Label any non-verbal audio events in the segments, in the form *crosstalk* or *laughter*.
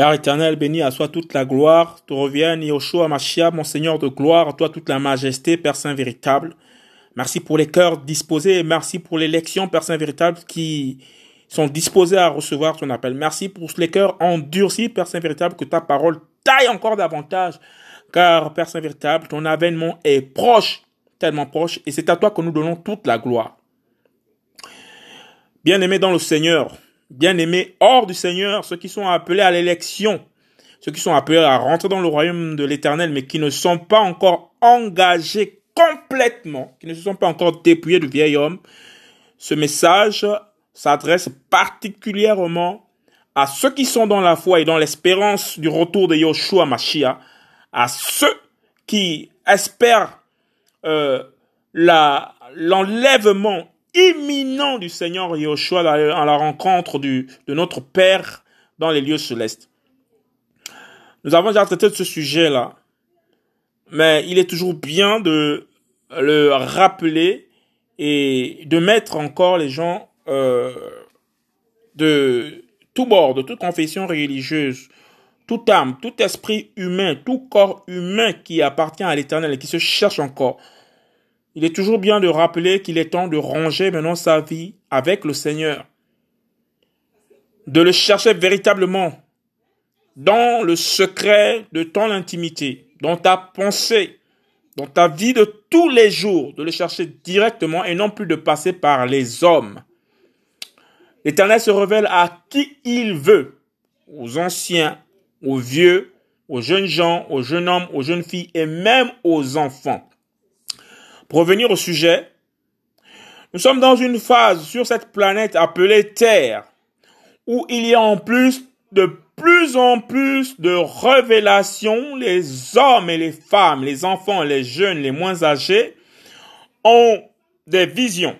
Père éternel, béni à toi toute la gloire, te revienne, Yoshua Mashiach, mon Seigneur de gloire, à toi toute la majesté, Père Saint véritable. Merci pour les cœurs disposés, merci pour l'élection, Père Saint véritable, qui sont disposés à recevoir ton appel. Merci pour les cœurs endurcis, Père Saint véritable, que ta parole taille encore davantage, car, Père Saint véritable, ton avènement est proche, tellement proche, et c'est à toi que nous donnons toute la gloire. Bien-aimé dans le Seigneur, bien-aimés hors du Seigneur, ceux qui sont appelés à l'élection, ceux qui sont appelés à rentrer dans le royaume de l'Éternel, mais qui ne sont pas encore engagés complètement, qui ne se sont pas encore dépouillés du vieil homme, ce message s'adresse particulièrement à ceux qui sont dans la foi et dans l'espérance du retour de Yoshua Mashiach, à ceux qui espèrent euh, l'enlèvement imminent du Seigneur Yahushua à la rencontre du, de notre Père dans les lieux célestes. Nous avons déjà traité de ce sujet-là, mais il est toujours bien de le rappeler et de mettre encore les gens euh, de tout bord, de toute confession religieuse, toute âme, tout esprit humain, tout corps humain qui appartient à l'Éternel et qui se cherche encore, il est toujours bien de rappeler qu'il est temps de ranger maintenant sa vie avec le Seigneur. De le chercher véritablement dans le secret de ton intimité, dans ta pensée, dans ta vie de tous les jours, de le chercher directement et non plus de passer par les hommes. L'Éternel se révèle à qui il veut, aux anciens, aux vieux, aux jeunes gens, aux jeunes hommes, aux jeunes filles et même aux enfants. Pour revenir au sujet, nous sommes dans une phase sur cette planète appelée Terre, où il y a en plus de plus en plus de révélations, les hommes et les femmes, les enfants, les jeunes, les moins âgés, ont des visions,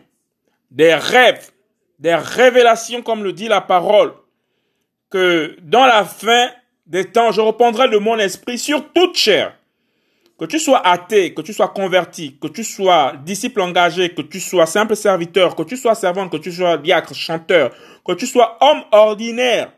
des rêves, des révélations, comme le dit la parole, que dans la fin des temps, je reprendrai de mon esprit sur toute chair. Que tu sois athée, que tu sois converti, que tu sois disciple engagé, que tu sois simple serviteur, que tu sois servante, que tu sois diacre, chanteur, que tu sois homme ordinaire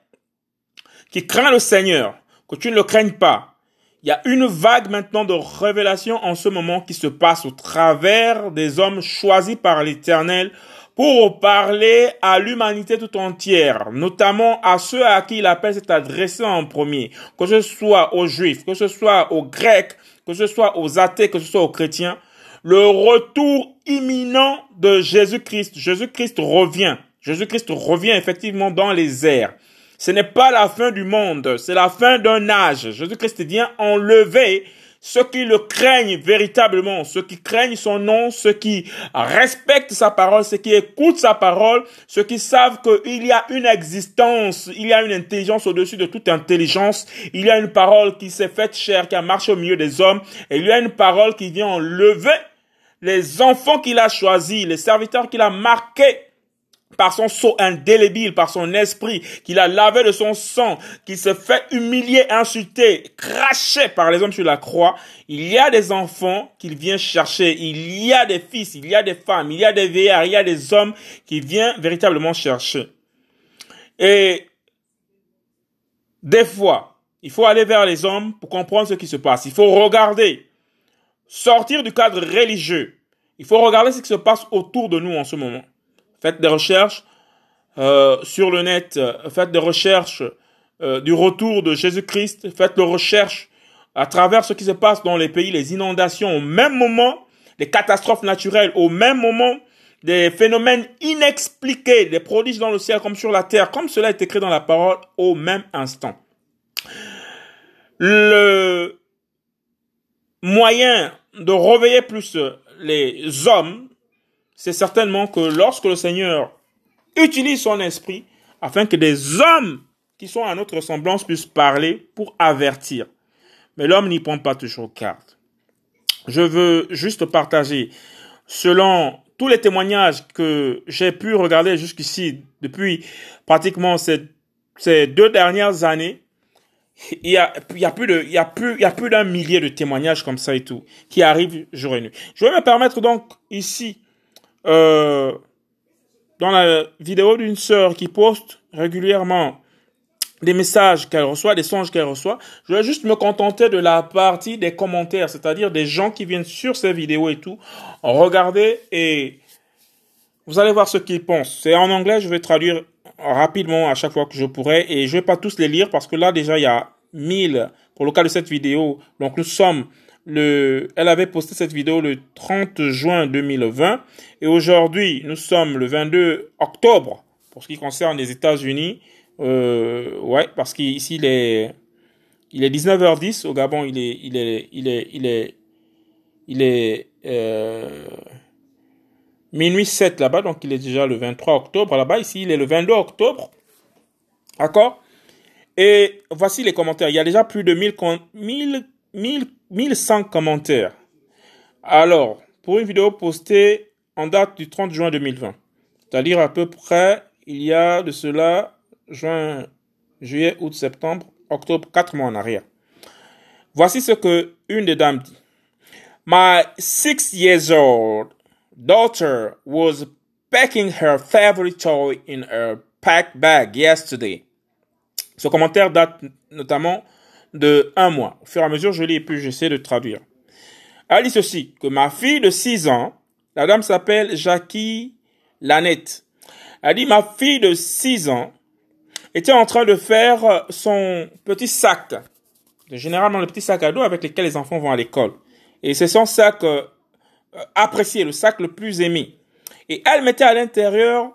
qui craint le Seigneur, que tu ne le craignes pas. Il y a une vague maintenant de révélation en ce moment qui se passe au travers des hommes choisis par l'Éternel pour parler à l'humanité tout entière, notamment à ceux à qui il appelle s'est adressé en premier, que ce soit aux juifs, que ce soit aux grecs, que ce soit aux athées, que ce soit aux chrétiens, le retour imminent de Jésus-Christ. Jésus-Christ revient. Jésus-Christ revient effectivement dans les airs. Ce n'est pas la fin du monde, c'est la fin d'un âge. Jésus-Christ vient enlever ceux qui le craignent véritablement, ceux qui craignent son nom, ceux qui respectent sa parole, ceux qui écoutent sa parole, ceux qui savent qu'il y a une existence, il y a une intelligence au-dessus de toute intelligence, il y a une parole qui s'est faite chair, qui a marché au milieu des hommes, et il y a une parole qui vient enlever les enfants qu'il a choisis, les serviteurs qu'il a marqués par son sceau indélébile, par son esprit, qu'il a lavé de son sang, qu'il se fait humilier, insulter, cracher par les hommes sur la croix, il y a des enfants qu'il vient chercher, il y a des fils, il y a des femmes, il y a des vieillards, il y a des hommes qu'il vient véritablement chercher. Et des fois, il faut aller vers les hommes pour comprendre ce qui se passe. Il faut regarder, sortir du cadre religieux. Il faut regarder ce qui se passe autour de nous en ce moment faites des recherches euh, sur le net, euh, faites des recherches euh, du retour de Jésus-Christ, faites des recherches à travers ce qui se passe dans les pays, les inondations au même moment, les catastrophes naturelles au même moment, des phénomènes inexpliqués, des prodiges dans le ciel comme sur la terre, comme cela est écrit dans la parole au même instant. Le moyen de réveiller plus les hommes c'est certainement que lorsque le Seigneur utilise son esprit afin que des hommes qui sont à notre ressemblance puissent parler pour avertir. Mais l'homme n'y prend pas toujours carte. Je veux juste partager, selon tous les témoignages que j'ai pu regarder jusqu'ici depuis pratiquement ces, ces deux dernières années, il y a, il y a plus de, il y a plus, il y a plus d'un millier de témoignages comme ça et tout, qui arrivent jour et nuit. Je vais me permettre donc ici euh, dans la vidéo d'une sœur qui poste régulièrement des messages qu'elle reçoit, des songes qu'elle reçoit. Je vais juste me contenter de la partie des commentaires, c'est-à-dire des gens qui viennent sur ces vidéos et tout, regarder et vous allez voir ce qu'ils pensent. C'est en anglais, je vais traduire rapidement à chaque fois que je pourrai et je vais pas tous les lire parce que là déjà il y a 1000 pour le cas de cette vidéo. Donc nous sommes le, elle avait posté cette vidéo le 30 juin 2020 et aujourd'hui nous sommes le 22 octobre pour ce qui concerne les États-Unis. Euh, ouais, parce qu'ici il est, il est 19h10 au Gabon, il est, il est, il est, il est, il est, euh, minuit 7 là-bas, donc il est déjà le 23 octobre là-bas. Ici, il est le 22 octobre. D'accord? Et voici les commentaires. Il y a déjà plus de 1000, 1000, 1000, 1100 commentaires. Alors, pour une vidéo postée en date du 30 juin 2020, c'est-à-dire à peu près, il y a de cela juin, juillet, août, septembre, octobre, quatre mois en arrière. Voici ce que une des dames dit. My six years old daughter was packing her favorite toy in her pack bag yesterday. Ce commentaire date notamment de un mois. Au fur et à mesure, je lis et puis j'essaie de traduire. Elle dit ceci, que ma fille de 6 ans, la dame s'appelle Jackie Lanette. Elle dit, ma fille de 6 ans était en train de faire son petit sac. Généralement, le petit sac à dos avec lequel les enfants vont à l'école. Et c'est son sac euh, apprécié, le sac le plus aimé. Et elle mettait à l'intérieur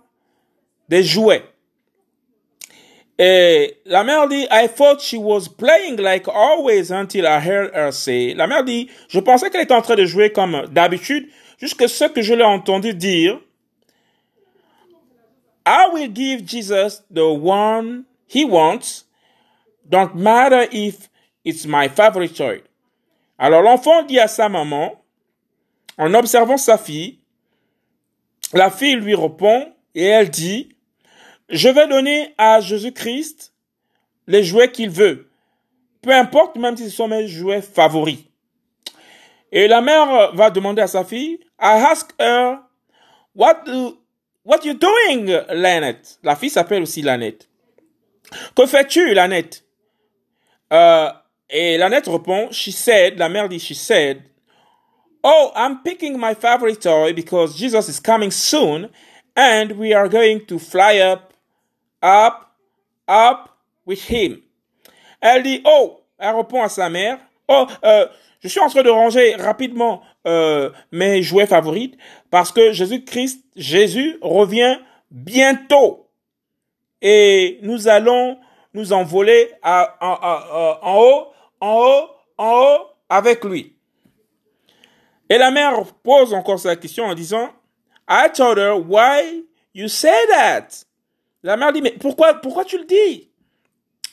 des jouets. Et la mère dit, I thought she was playing like always until I heard her say. La mère dit, je pensais qu'elle était en train de jouer comme d'habitude, jusqu'à ce que je l'ai entendu dire, I will give Jesus the one he wants, don't matter if it's my favorite toy. Alors l'enfant dit à sa maman, en observant sa fille, la fille lui répond et elle dit, je vais donner à Jésus-Christ les jouets qu'il veut. Peu importe, même si ce sont mes jouets favoris. Et la mère va demander à sa fille, I ask her, what what you doing, Lannette? La fille s'appelle aussi Lannette. Que fais-tu, Lannette? Euh, et Lannette répond, she said, la mère dit, she said, Oh, I'm picking my favorite toy because Jesus is coming soon and we are going to fly up, up, up with him. Elle dit, oh, elle répond à sa mère, oh, euh, je suis en train de ranger rapidement euh, mes jouets favoris parce que Jésus-Christ, Jésus revient bientôt et nous allons nous envoler à, en haut, en haut, en haut avec lui. Et la mère pose encore sa question en disant, I told her why you say that? La mère dit, mais pourquoi, pourquoi tu le dis?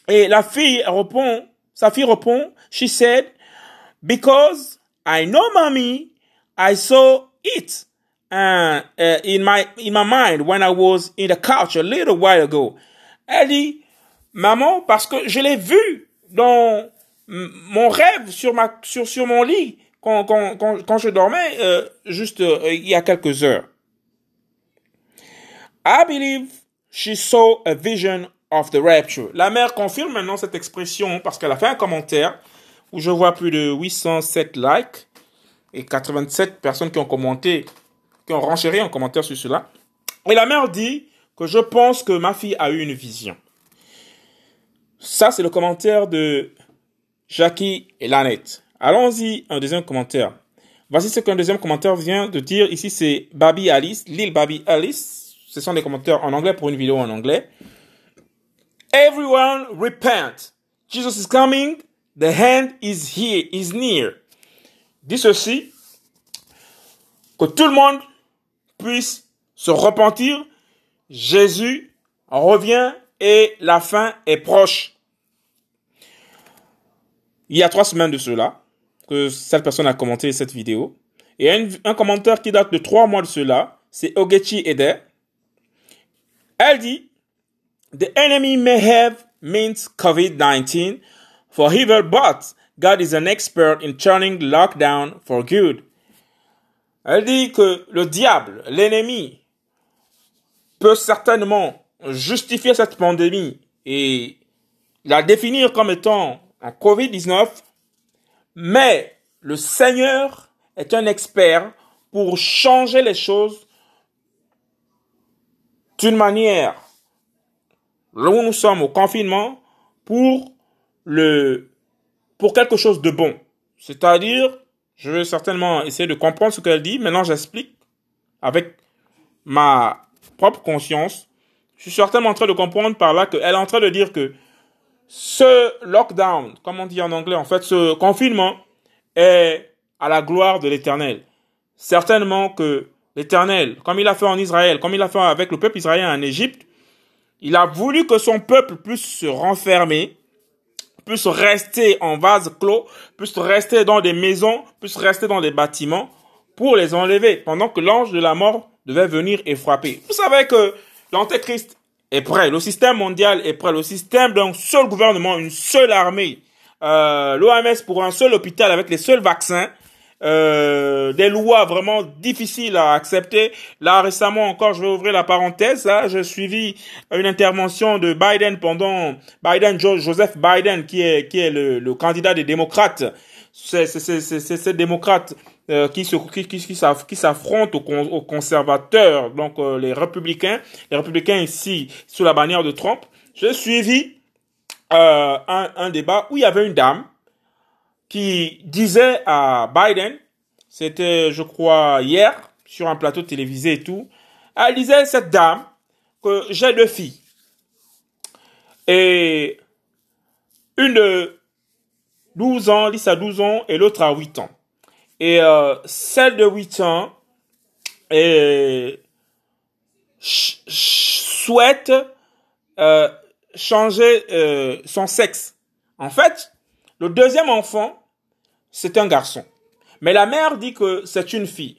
Et la fille répond, sa fille répond, she said, because I know mommy, I saw it uh, uh, in my in my mind when I was in the couch a little while ago. Elle dit, maman, parce que je l'ai vu dans mon rêve sur ma sur sur mon lit quand, quand, quand, quand je dormais euh, juste euh, il y a quelques heures. I believe she saw a vision of the rapture. La mère confirme maintenant cette expression parce qu'elle a fait un commentaire où je vois plus de 807 likes et 87 personnes qui ont commenté, qui ont renchéri en commentaire sur cela. Et la mère dit que je pense que ma fille a eu une vision. Ça, c'est le commentaire de Jackie et Lanette. Allons-y, un deuxième commentaire. Voici ce qu'un deuxième commentaire vient de dire. Ici, c'est Baby Alice, Lil Baby Alice. Ce sont des commentaires en anglais pour une vidéo en anglais. Everyone repent. Jesus is coming. The hand is here, is near. Dit ceci. Que tout le monde puisse se repentir. Jésus revient et la fin est proche. Il y a trois semaines de cela, que cette personne a commenté cette vidéo. Et un, un commentaire qui date de trois mois de cela, c'est Ogechi Ede. Elle dit, The enemy may have meant COVID-19 for evil, but God is an expert in turning lockdown for good. Elle dit que le diable, l'ennemi, peut certainement justifier cette pandémie et la définir comme étant un Covid-19, mais le Seigneur est un expert pour changer les choses d'une manière, où nous sommes au confinement, pour le, pour quelque chose de bon. C'est-à-dire, je vais certainement essayer de comprendre ce qu'elle dit. Maintenant, j'explique avec ma propre conscience. Je suis certainement en train de comprendre par là qu'elle est en train de dire que ce lockdown, comme on dit en anglais, en fait, ce confinement est à la gloire de l'éternel. Certainement que l'éternel, comme il a fait en Israël, comme il a fait avec le peuple israélien en Égypte, il a voulu que son peuple puisse se renfermer, puisse rester en vase clos, puisse rester dans des maisons, puisse rester dans des bâtiments pour les enlever, pendant que l'ange de la mort devait venir et frapper. Vous savez que l'Antéchrist est prêt, le système mondial est prêt, le système d'un seul gouvernement, une seule armée, euh, l'OMS pour un seul hôpital avec les seuls vaccins, euh, des lois vraiment difficiles à accepter. Là, récemment encore, je vais ouvrir la parenthèse. Là, j'ai suivi une intervention de Biden pendant Biden, Joseph Biden, qui est qui est le, le candidat des démocrates. C'est ces démocrates euh, qui se qui, qui, qui s'affrontent aux, aux, conservateurs, donc euh, les républicains, les républicains ici sous la bannière de Trump. J'ai suivi euh, un, un débat où il y avait une dame qui disait à Biden, c'était je crois hier, sur un plateau télévisé et tout, elle disait cette dame que j'ai deux filles. Et une de 12 ans, Lisa a 12 ans et l'autre a 8 ans. Et euh, celle de 8 ans et souhaite euh, changer euh, son sexe. En fait, le deuxième enfant c'est un garçon. Mais la mère dit que c'est une fille.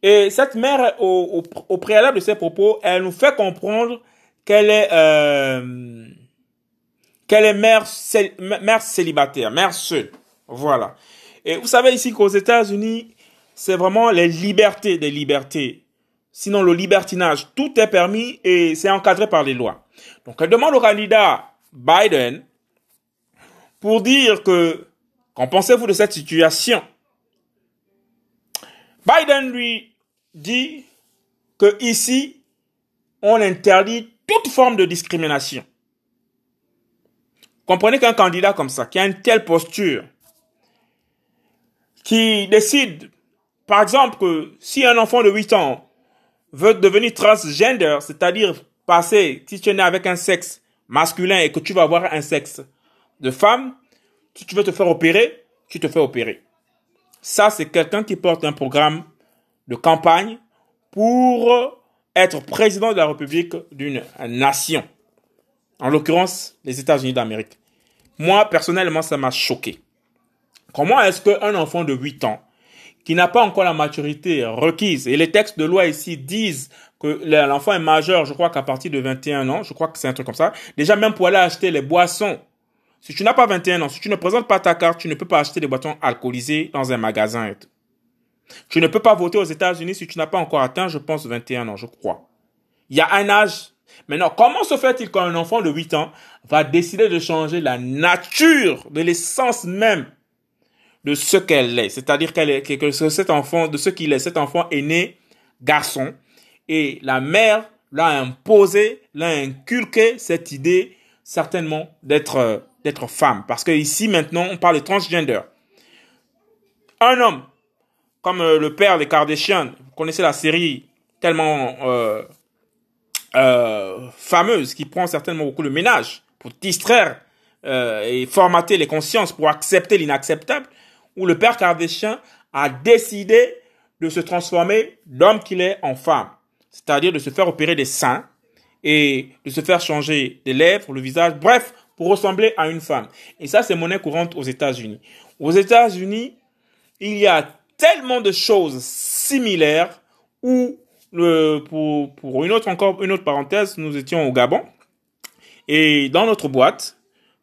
Et cette mère, au, préalable de ses propos, elle nous fait comprendre qu'elle est, euh, qu'elle est mère, mère célibataire, mère seule. Voilà. Et vous savez ici qu'aux États-Unis, c'est vraiment les libertés des libertés. Sinon, le libertinage, tout est permis et c'est encadré par les lois. Donc, elle demande au candidat Biden pour dire que Qu'en pensez-vous de cette situation? Biden lui dit que ici, on interdit toute forme de discrimination. Comprenez qu'un candidat comme ça, qui a une telle posture, qui décide, par exemple, que si un enfant de 8 ans veut devenir transgender, c'est-à-dire passer, si tu es né avec un sexe masculin et que tu vas avoir un sexe de femme, si tu veux te faire opérer, tu te fais opérer. Ça, c'est quelqu'un qui porte un programme de campagne pour être président de la République d'une nation. En l'occurrence, les États-Unis d'Amérique. Moi, personnellement, ça m'a choqué. Comment est-ce qu'un enfant de 8 ans, qui n'a pas encore la maturité requise, et les textes de loi ici disent que l'enfant est majeur, je crois qu'à partir de 21 ans, je crois que c'est un truc comme ça, déjà même pour aller acheter les boissons si tu n'as pas 21 ans, si tu ne présentes pas ta carte, tu ne peux pas acheter des boissons alcoolisées dans un magasin. Tu ne peux pas voter aux États-Unis si tu n'as pas encore atteint, je pense, 21 ans, je crois. Il y a un âge. Maintenant, comment se fait-il qu'un enfant de 8 ans va décider de changer la nature de l'essence même de ce qu'elle est? C'est-à-dire qu'elle est, que cet enfant, de ce qu'il est, cet enfant est né garçon et la mère l'a imposé, l'a inculqué cette idée certainement d'être euh, d'être femme. Parce que ici, maintenant, on parle de transgender. Un homme, comme euh, le père des Kardashian, vous connaissez la série tellement euh, euh, fameuse qui prend certainement beaucoup de ménage pour distraire et formater les consciences pour accepter l'inacceptable, où le père Kardashian a décidé de se transformer d'homme qu'il est en femme. C'est-à-dire de se faire opérer des seins et de se faire changer des lèvres, le visage, bref, pour ressembler à une femme. Et ça, c'est monnaie courante aux États-Unis. Aux États-Unis, il y a tellement de choses similaires où, pour, pour une autre encore, une autre parenthèse, nous étions au Gabon. Et dans notre boîte,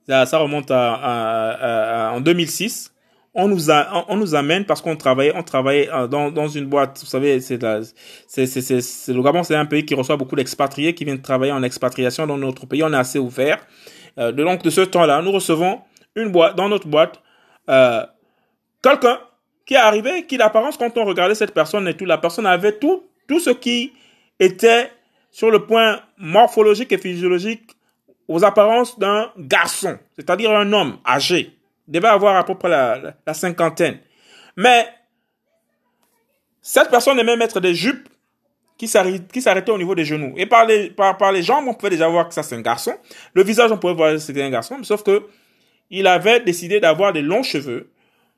ça, remonte à, en 2006, on nous a, on nous amène parce qu'on travaillait, on travaillait euh, dans, dans une boîte. Vous savez, c'est, le Gabon, c'est un pays qui reçoit beaucoup d'expatriés qui viennent travailler en expatriation dans notre pays. On est assez ouvert. Euh, de, donc de ce temps-là, nous recevons une boîte, dans notre boîte, euh, quelqu'un qui est arrivé, qui d'apparence, quand on regardait cette personne et tout, la personne avait tout, tout ce qui était sur le point morphologique et physiologique aux apparences d'un garçon, c'est-à-dire un homme âgé. Devait avoir à peu près la cinquantaine. Mais cette personne aimait mettre des jupes qui s'arrêtaient au niveau des genoux. Et par les, par, par les jambes, on pouvait déjà voir que ça c'est un garçon. Le visage, on pouvait voir que c'était un garçon. Sauf que il avait décidé d'avoir des longs cheveux,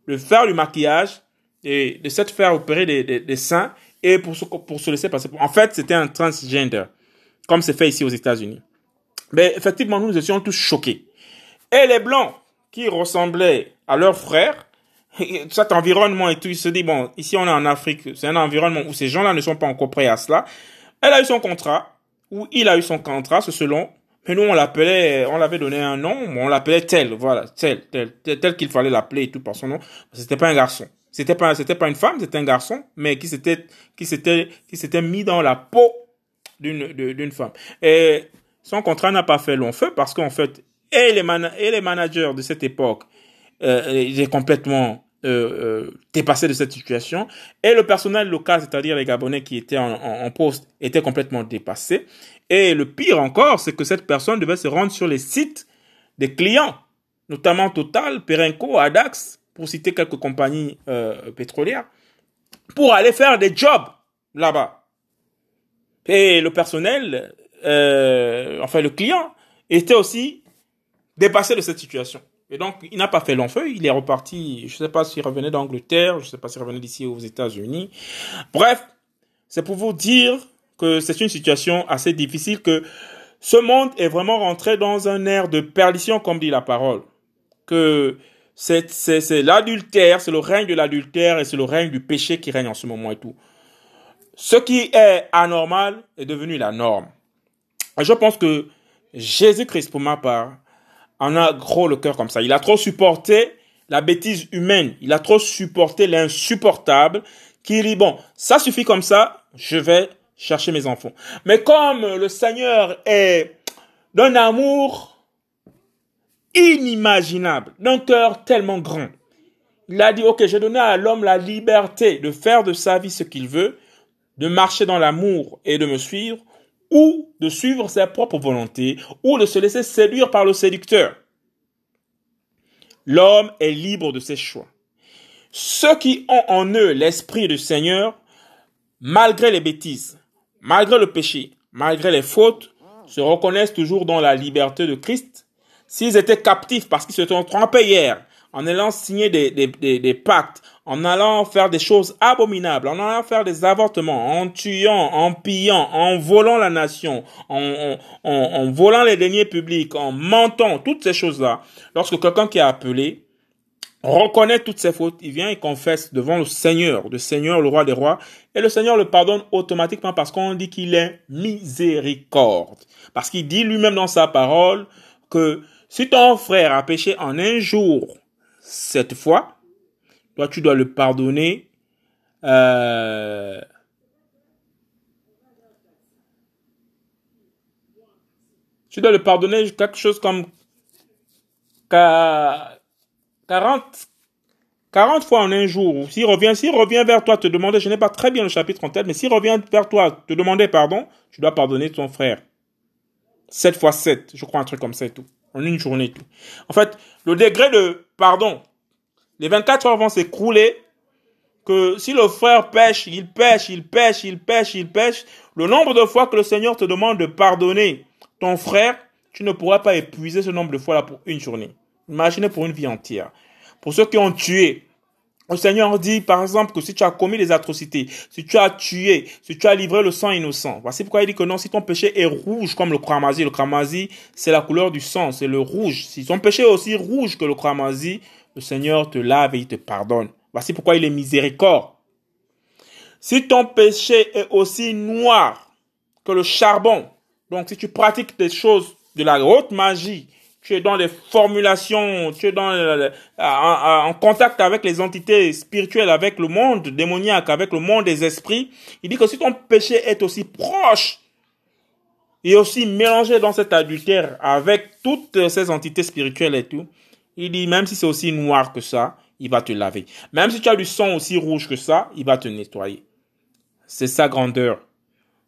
de faire du maquillage et de s'être faire opérer des, des, des, seins et pour se, pour se laisser passer. En fait, c'était un transgender, comme c'est fait ici aux États-Unis. Mais effectivement, nous étions tous choqués. Et les blancs qui ressemblaient à leurs frères, *laughs* cet environnement et tout, il se dit, bon, ici on est en Afrique, c'est un environnement où ces gens-là ne sont pas encore prêts à cela. Elle a eu son contrat, ou il a eu son contrat, c'est selon, mais nous on l'appelait, on l'avait donné un nom, on l'appelait tel, voilà, tel, tel, tel, qu'il fallait l'appeler et tout par son nom. C'était pas un garçon. C'était pas, c'était pas une femme, c'était un garçon, mais qui s'était, qui s'était, qui s'était mis dans la peau d'une, d'une femme. Et son contrat n'a pas fait long feu parce qu'en fait, et les, et les managers de cette époque, euh, il est complètement euh, euh, dépassé de cette situation. Et le personnel local, c'est-à-dire les Gabonais qui étaient en, en, poste, étaient complètement dépassés. Et le pire encore, c'est que cette personne devait se rendre sur les sites des clients, notamment Total, Perenco, Adax, pour citer quelques compagnies euh, pétrolières, pour aller faire des jobs là-bas. Et le personnel, euh, enfin le client, était aussi dépassé de cette situation. Et donc, il n'a pas fait long feu, il est reparti, je ne sais pas s'il revenait d'Angleterre, je ne sais pas s'il revenait d'ici aux États-Unis. Bref, c'est pour vous dire que c'est une situation assez difficile, que ce monde est vraiment rentré dans un air de perdition, comme dit la parole. Que c'est, l'adultère, c'est le règne de l'adultère et c'est le règne du péché qui règne en ce moment et tout. Ce qui est anormal est devenu la norme. Je pense que Jésus-Christ, pour ma part, en a gros le cœur comme ça. Il a trop supporté la bêtise humaine. Il a trop supporté l'insupportable qui dit, bon, ça suffit comme ça, je vais chercher mes enfants. Mais comme le Seigneur est d'un amour inimaginable, d'un cœur tellement grand, il a dit, ok, j'ai donné à l'homme la liberté de faire de sa vie ce qu'il veut, de marcher dans l'amour et de me suivre, ou de suivre sa propre volonté, ou de se laisser séduire par le séducteur. L'homme est libre de ses choix. Ceux qui ont en eux l'esprit du Seigneur, malgré les bêtises, malgré le péché, malgré les fautes, se reconnaissent toujours dans la liberté de Christ. S'ils étaient captifs parce qu'ils se sont trompés hier, en allant signer des, des, des, des, pactes, en allant faire des choses abominables, en allant faire des avortements, en tuant, en pillant, en volant la nation, en, en, en, volant les deniers publics, en mentant, toutes ces choses-là. Lorsque quelqu'un qui a appelé reconnaît toutes ses fautes, il vient et confesse devant le Seigneur, le Seigneur, le roi des rois, et le Seigneur le pardonne automatiquement parce qu'on dit qu'il est miséricorde. Parce qu'il dit lui-même dans sa parole que si ton frère a péché en un jour, cette fois, toi, tu dois le pardonner. Euh, tu dois le pardonner quelque chose comme 40, 40 fois en un jour. S'il revient, s'il revient vers toi te demander, je n'ai pas très bien le chapitre en tête, mais s'il revient vers toi te demander pardon, tu dois pardonner ton frère. 7 fois 7, je crois un truc comme ça et tout en une journée. Tout. En fait, le degré de pardon, les 24 heures vont s'écrouler, que si le frère pêche, il pêche, il pêche, il pêche, il pêche, le nombre de fois que le Seigneur te demande de pardonner ton frère, tu ne pourras pas épuiser ce nombre de fois-là pour une journée. Imaginez pour une vie entière. Pour ceux qui ont tué, le Seigneur dit, par exemple, que si tu as commis des atrocités, si tu as tué, si tu as livré le sang innocent, voici pourquoi il dit que non, si ton péché est rouge comme le cramoisi, le cramoisi, c'est la couleur du sang, c'est le rouge. Si ton péché est aussi rouge que le cramoisi, le Seigneur te lave et il te pardonne. Voici pourquoi il est miséricorde. Si ton péché est aussi noir que le charbon, donc si tu pratiques des choses de la haute magie, tu es dans les formulations, tu es dans en, contact avec les entités spirituelles, avec le monde démoniaque, avec le monde des esprits. Il dit que si ton péché est aussi proche et aussi mélangé dans cet adultère avec toutes ces entités spirituelles et tout, il dit, même si c'est aussi noir que ça, il va te laver. Même si tu as du sang aussi rouge que ça, il va te nettoyer. C'est sa grandeur.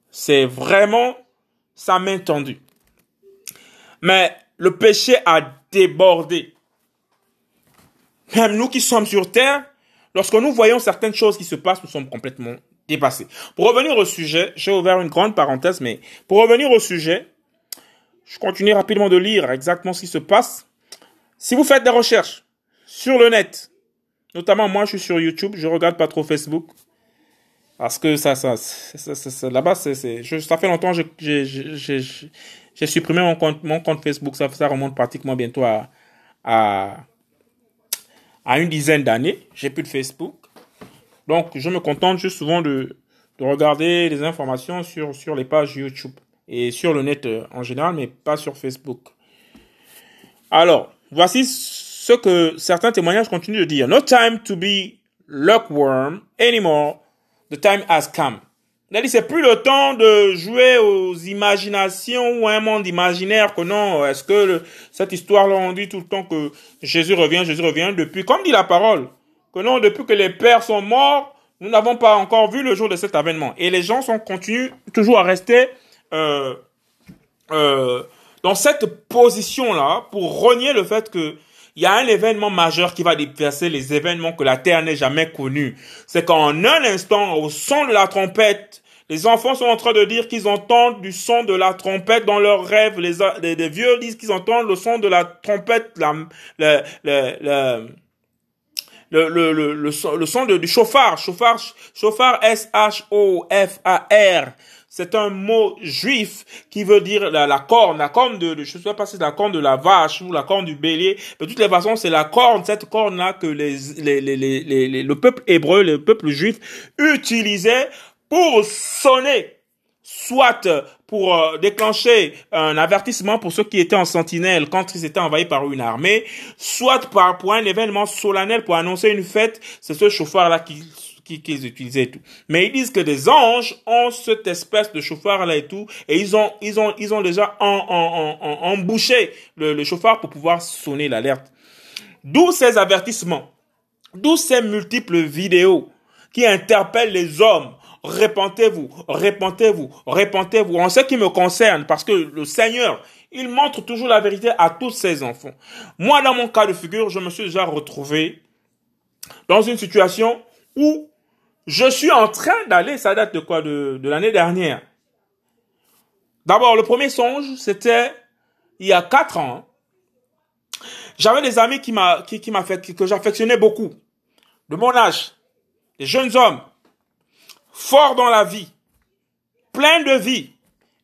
C'est vraiment sa main tendue. Mais le péché a débordé. Même nous qui sommes sur terre, lorsque nous voyons certaines choses qui se passent, nous sommes complètement dépassés. Pour revenir au sujet, j'ai ouvert une grande parenthèse, mais pour revenir au sujet, je continue rapidement de lire exactement ce qui se passe. Si vous faites des recherches sur le net, notamment moi je suis sur YouTube, je regarde pas trop Facebook, parce que ça, ça, ça, là-bas, c'est, ça fait longtemps que j'ai supprimé mon compte, mon compte Facebook. Ça, remonte pratiquement bientôt à, à, à une dizaine d'années. J'ai plus de Facebook. Donc, je me contente juste souvent de, de regarder les informations sur, sur les pages YouTube et sur le net euh, en général, mais pas sur Facebook. Alors, voici ce que certains témoignages continuent de dire. No time to be lukewarm anymore The time has come. C'est plus le temps de jouer aux imaginations ou un monde imaginaire que non, est-ce que cette histoire-là, on dit tout le temps que Jésus revient, Jésus revient depuis, comme dit la parole, que non, depuis que les pères sont morts, nous n'avons pas encore vu le jour de cet avènement. Et les gens sont continuent toujours à rester euh, euh, dans cette position-là pour renier le fait que il y a un événement majeur qui va dépasser les événements que la Terre n'ait jamais connus. C'est qu'en un instant, au son de la trompette, les enfants sont en train de dire qu'ils entendent du son de la trompette dans leurs rêves. Les, vieux disent qu'ils entendent le son de la trompette, le, son du chauffard, chauffard, chauffard S-H-O-F-A-R. C'est un mot juif qui veut dire la, corne, la corne de, je sais pas si c'est la corne de la vache ou la corne du bélier. De toutes les façons, c'est la corne, cette corne-là que les, les, les, les, le peuple hébreu, le peuple juif utilisait pour sonner soit pour euh, déclencher un avertissement pour ceux qui étaient en sentinelle quand ils étaient envahis par une armée, soit par, pour un événement solennel pour annoncer une fête, c'est ce chauffeur-là qui qu'ils utilisaient et tout. Mais ils disent que des anges ont cette espèce de chauffard là et tout, et ils ont, ils ont, ils ont déjà en, en, embouché le, le chauffard pour pouvoir sonner l'alerte. D'où ces avertissements, d'où ces multiples vidéos qui interpellent les hommes. Répentez-vous, répentez-vous, répentez-vous. En ce qui me concerne, parce que le Seigneur, il montre toujours la vérité à tous ses enfants. Moi, dans mon cas de figure, je me suis déjà retrouvé dans une situation où je suis en train d'aller, ça date de quoi De, de l'année dernière. D'abord, le premier songe, c'était il y a quatre ans. J'avais des amis qui m'a, qui, qui m'a fait, que j'affectionnais beaucoup. De mon âge. Des jeunes hommes. Forts dans la vie. Pleins de vie.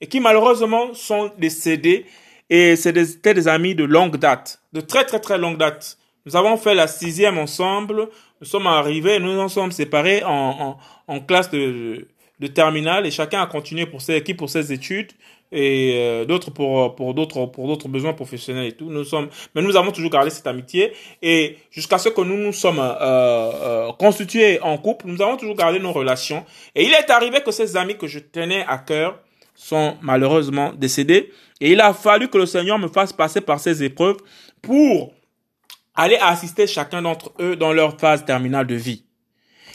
Et qui malheureusement sont décédés. Et c'était des amis de longue date. De très très très longue date. Nous avons fait la sixième ensemble nous sommes arrivés, nous en sommes séparés en, en, classe de, de terminale et chacun a continué pour ses, qui pour ses études et euh, d'autres pour pour d'autres pour d'autres besoins professionnels et tout. Nous sommes mais nous avons toujours gardé cette amitié et jusqu'à ce que nous nous sommes euh, euh, constitués en couple nous avons toujours gardé nos relations. Et il est arrivé que ces amis que je tenais à cœur sont malheureusement décédés et il a fallu que le Seigneur me fasse passer par ces épreuves pour aller assister chacun d'entre eux dans leur phase terminale de vie.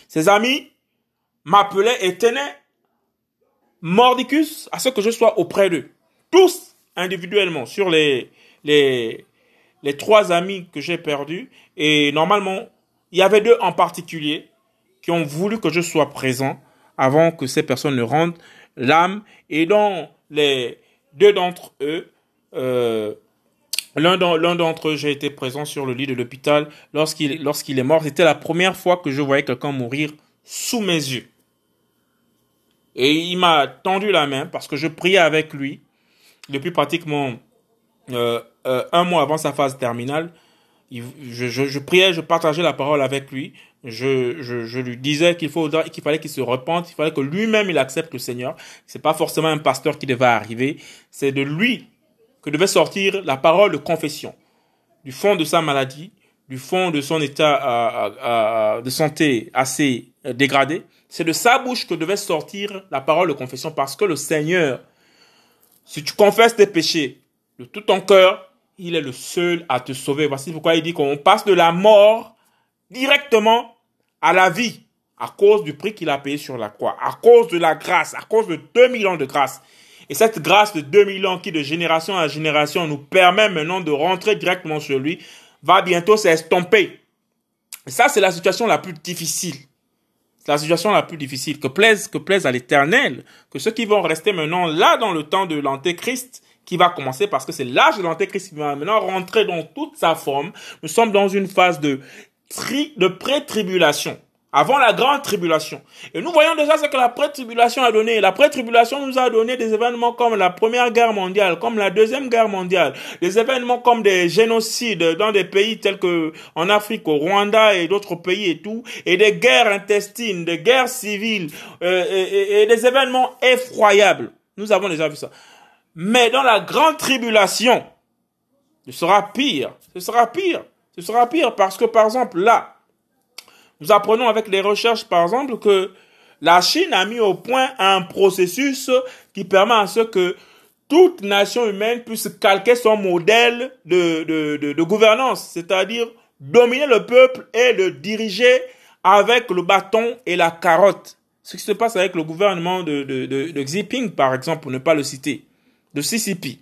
Ses amis m'appelaient et tenaient mordicus à ce que je sois auprès d'eux. Tous individuellement sur les, les, trois amis que j'ai perdus. Et normalement, il y avait deux en particulier qui ont voulu que je sois présent avant que ces personnes ne rendent l'âme. Et dont les deux d'entre eux, euh, L'un d'entre eux, j'ai été présent sur le lit de l'hôpital lorsqu'il est mort. C'était la première fois que je voyais quelqu'un mourir sous mes yeux. Et il m'a tendu la main parce que je priais avec lui depuis pratiquement euh, euh, un mois avant sa phase terminale. je, je, priais, je partageais la parole avec lui. Je, je, lui disais qu'il fallait qu'il se repente, il fallait que lui-même il accepte le Seigneur. C'est pas forcément un pasteur qui devait arriver, c'est de lui que devait sortir la parole de confession du fond de sa maladie, du fond de son état de santé assez euh, dégradé. C'est de sa bouche que devait sortir la parole de confession parce que le Seigneur Si tu confesses tes péchés de tout ton cœur, il est le seul à te sauver. Voici pourquoi il dit qu'on passe de la mort directement à la vie à cause du prix qu'il a payé sur la croix, à cause de la grâce, à cause de 2000 ans de grâce. Et cette grâce de 2000 ans qui de génération à génération nous permet maintenant de rentrer directement sur lui, va bientôt s'estomper. Et ça, c'est la situation la plus difficile. C'est la situation la plus difficile. Que plaise, que plaise à l'éternel, que ceux qui vont rester maintenant là dans le temps de l'antéchrist, qui va commencer parce que c'est l'âge de l'antéchrist qui va maintenant rentrer dans toute sa forme. Nous sommes dans une phase de de pré-tribulation avant la grande tribulation. Et nous voyons déjà ce que la pré-tribulation a donné. La pré-tribulation nous a donné des événements comme la Première Guerre mondiale, comme la Deuxième Guerre mondiale, des événements comme des génocides dans des pays tels que en Afrique, au Rwanda et d'autres pays et tout, et des guerres intestines, des guerres civiles, euh, et, et des événements effroyables. Nous avons déjà vu ça. Mais dans la grande tribulation, ce sera pire. Ce sera pire. Ce sera pire parce que, par exemple, là, nous apprenons avec les recherches, par exemple, que la Chine a mis au point un processus qui permet à ce que toute nation humaine puisse calquer son modèle de, gouvernance, c'est-à-dire dominer le peuple et le diriger avec le bâton et la carotte. Ce qui se passe avec le gouvernement de, de Xi Jinping, par exemple, pour ne pas le citer, de CCP.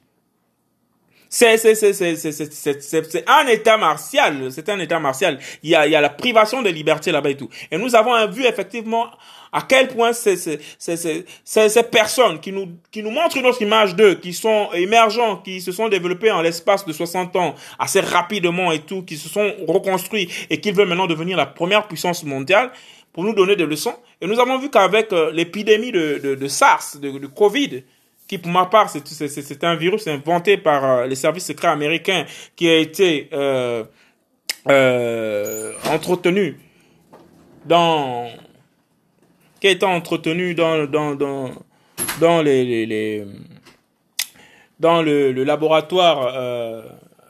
C'est, c'est, c'est, c'est, c'est, c'est, c'est un état martial. C'est un état martial. Il y a, il y a la privation de liberté là-bas et tout. Et nous avons vu effectivement à quel point ces, ces, ces, ces, personnes qui nous, qui nous montrent une autre image d'eux, qui sont émergents, qui se sont développés en l'espace de 60 ans assez rapidement et tout, qui se sont reconstruits et qui veulent maintenant devenir la première puissance mondiale pour nous donner des leçons. Et nous avons vu qu'avec euh, l'épidémie de, de, de SARS, de Covid, qui pour ma part, c'est un virus inventé par euh, les services secrets américains qui a été euh, euh, entretenu dans qui a été entretenu dans dans dans dans les, dans le, laboratoire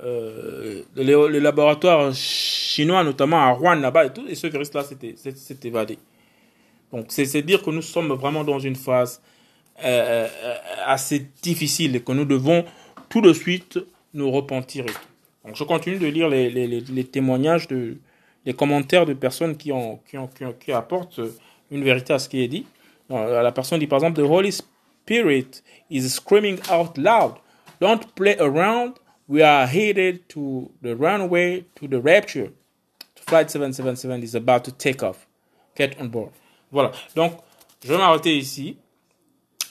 le, laboratoire chinois notamment à Rouen là-bas et tout et ce virus là s'est évadé. Donc c'est dire que nous sommes vraiment dans une phase euh, euh, assez difficile et que nous devons tout de suite nous repentir. Donc je continue de lire les, témoignages, les commentaires de personnes qui apportent une vérité à ce qui est dit. La personne dit par exemple, The Holy Spirit is screaming out loud, don't play around, we are headed to the runway to the rapture. Flight 777 is about to take off. Get on board. Voilà, donc je vais m'arrêter ici.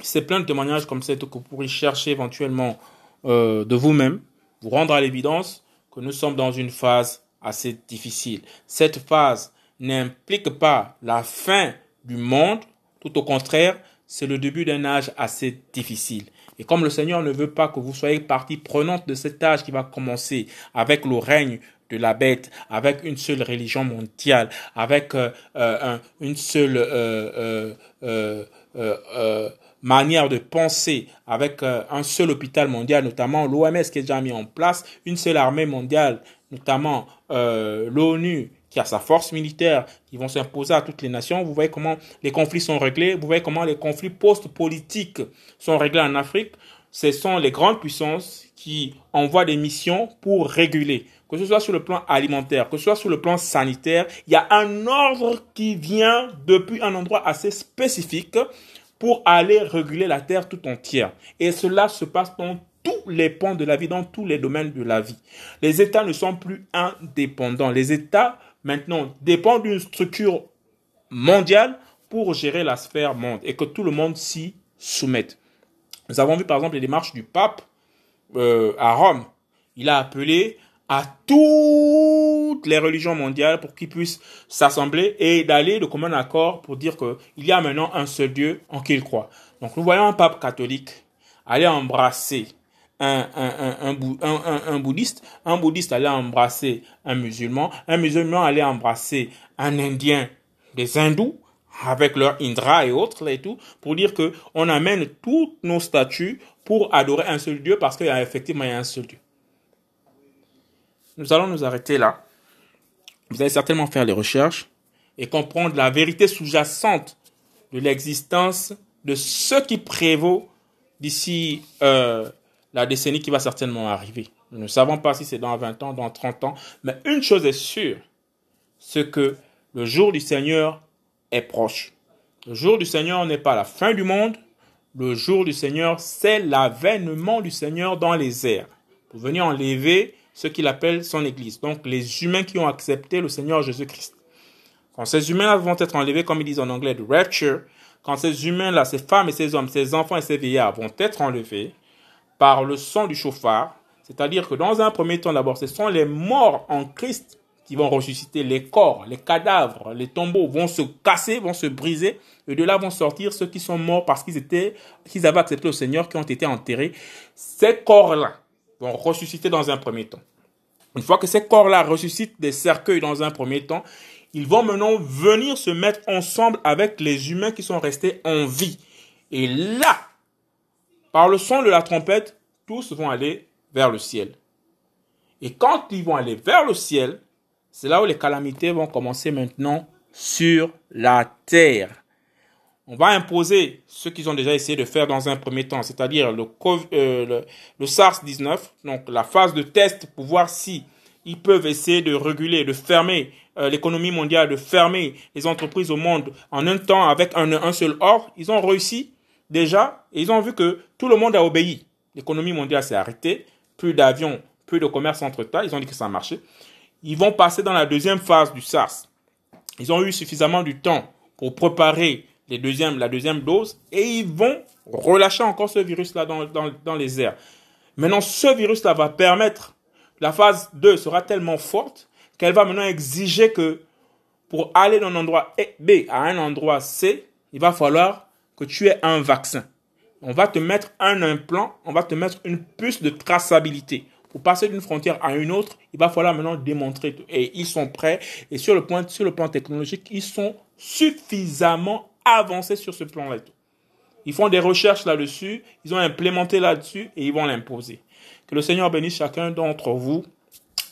C'est plein de témoignages comme ça que vous pourrez chercher éventuellement euh, de vous-même, vous rendre à l'évidence que nous sommes dans une phase assez difficile. Cette phase n'implique pas la fin du monde, tout au contraire, c'est le début d'un âge assez difficile. Et comme le Seigneur ne veut pas que vous soyez partie prenante de cet âge qui va commencer avec le règne de la bête, avec une seule religion mondiale, avec euh, euh, un, une seule euh, euh, euh manière de penser avec euh, un seul hôpital mondial, notamment l'OMS qui est déjà mis en place, une seule armée mondiale, notamment euh, l'ONU qui a sa force militaire, qui vont s'imposer à toutes les nations. Vous voyez comment les conflits sont réglés, vous voyez comment les conflits post-politiques sont réglés en Afrique. Ce sont les grandes puissances qui envoient des missions pour réguler que ce soit sur le plan alimentaire, que ce soit sur le plan sanitaire, il y a un ordre qui vient depuis un endroit assez spécifique pour aller réguler la terre tout entière. Et cela se passe dans tous les pans de la vie, dans tous les domaines de la vie. Les États ne sont plus indépendants. Les États, maintenant, dépendent d'une structure mondiale pour gérer la sphère monde et que tout le monde s'y soumette. Nous avons vu par exemple les démarches du pape euh, à Rome. Il a appelé à toutes les religions mondiales pour qu'ils puissent s'assembler et d'aller de commun accord pour dire qu'il y a maintenant un seul Dieu en qui ils croient. Donc nous voyons un pape catholique aller embrasser un, bouddhiste, un bouddhiste aller embrasser un musulman, un musulman aller embrasser un indien des hindous avec leur Indra et autres et tout pour dire que on amène tous nos statues pour adorer un seul Dieu parce qu'il y a effectivement un seul Dieu. Nous allons nous arrêter là. Vous allez certainement faire les recherches et comprendre la vérité sous-jacente de l'existence de ce qui prévaut d'ici euh, la décennie qui va certainement arriver. Nous ne savons pas si c'est dans 20 ans, dans 30 ans, mais une chose est sûre, c'est que le jour du Seigneur est proche. Le jour du Seigneur n'est pas la fin du monde, le jour du Seigneur, c'est l'avènement du Seigneur dans les airs, pour venir enlever ce qu'il appelle son Église, donc les humains qui ont accepté le Seigneur Jésus-Christ. Quand ces humains vont être enlevés, comme ils disent en anglais, de rapture, quand ces humains-là, ces femmes et ces hommes, ces enfants et ces vieillards vont être enlevés par le son du chauffard, c'est-à-dire que dans un premier temps d'abord, ce sont les morts en Christ qui vont ressusciter, les corps, les cadavres, les tombeaux vont se casser, vont se briser, et de là vont sortir ceux qui sont morts parce qu'ils étaient, qu'ils avaient accepté le Seigneur, qui ont été enterrés. Ces corps-là vont ressusciter dans un premier temps. Une fois que ces corps-là ressuscitent des cercueils dans un premier temps, ils vont maintenant venir se mettre ensemble avec les humains qui sont restés en vie. Et là, par le son de la trompette, tous vont aller vers le ciel. Et quand ils vont aller vers le ciel, c'est là où les calamités vont commencer maintenant sur la terre. On va imposer ce qu'ils ont déjà essayé de faire dans un premier temps, c'est-à-dire le, euh, le SARS-19, donc la phase de test pour voir si ils peuvent essayer de réguler, de fermer euh, l'économie mondiale, de fermer les entreprises au monde en un temps avec un, un seul or. Ils ont réussi déjà et ils ont vu que tout le monde a obéi. L'économie mondiale s'est arrêtée, plus d'avions, plus de commerce entre États. Ils ont dit que ça a marché. Ils vont passer dans la deuxième phase du SARS. Ils ont eu suffisamment du temps pour préparer la deuxième dose et ils vont relâcher encore ce virus-là dans, dans, dans les airs. Maintenant, ce virus-là va permettre la phase 2 sera tellement forte qu'elle va maintenant exiger que pour aller d'un endroit B à un endroit C, il va falloir que tu aies un vaccin. On va te mettre un implant, on va te mettre une puce de traçabilité. Pour passer d'une frontière à une autre, il va falloir maintenant démontrer. Et ils sont prêts. Et sur le, point, sur le plan technologique, ils sont suffisamment avancés sur ce plan-là. Ils font des recherches là-dessus, ils ont implémenté là-dessus et ils vont l'imposer. Que le Seigneur bénisse chacun d'entre vous,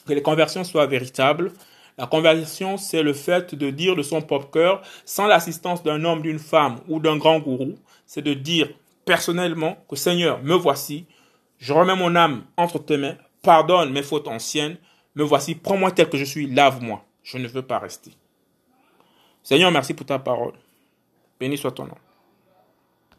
que les conversions soient véritables. La conversion, c'est le fait de dire de son propre cœur, sans l'assistance d'un homme, d'une femme ou d'un grand gourou, c'est de dire personnellement que Seigneur, me voici, je remets mon âme entre tes mains, pardonne mes fautes anciennes, me voici, prends-moi tel que je suis, lave-moi, je ne veux pas rester. Seigneur, merci pour ta parole. Béni soit ton nom.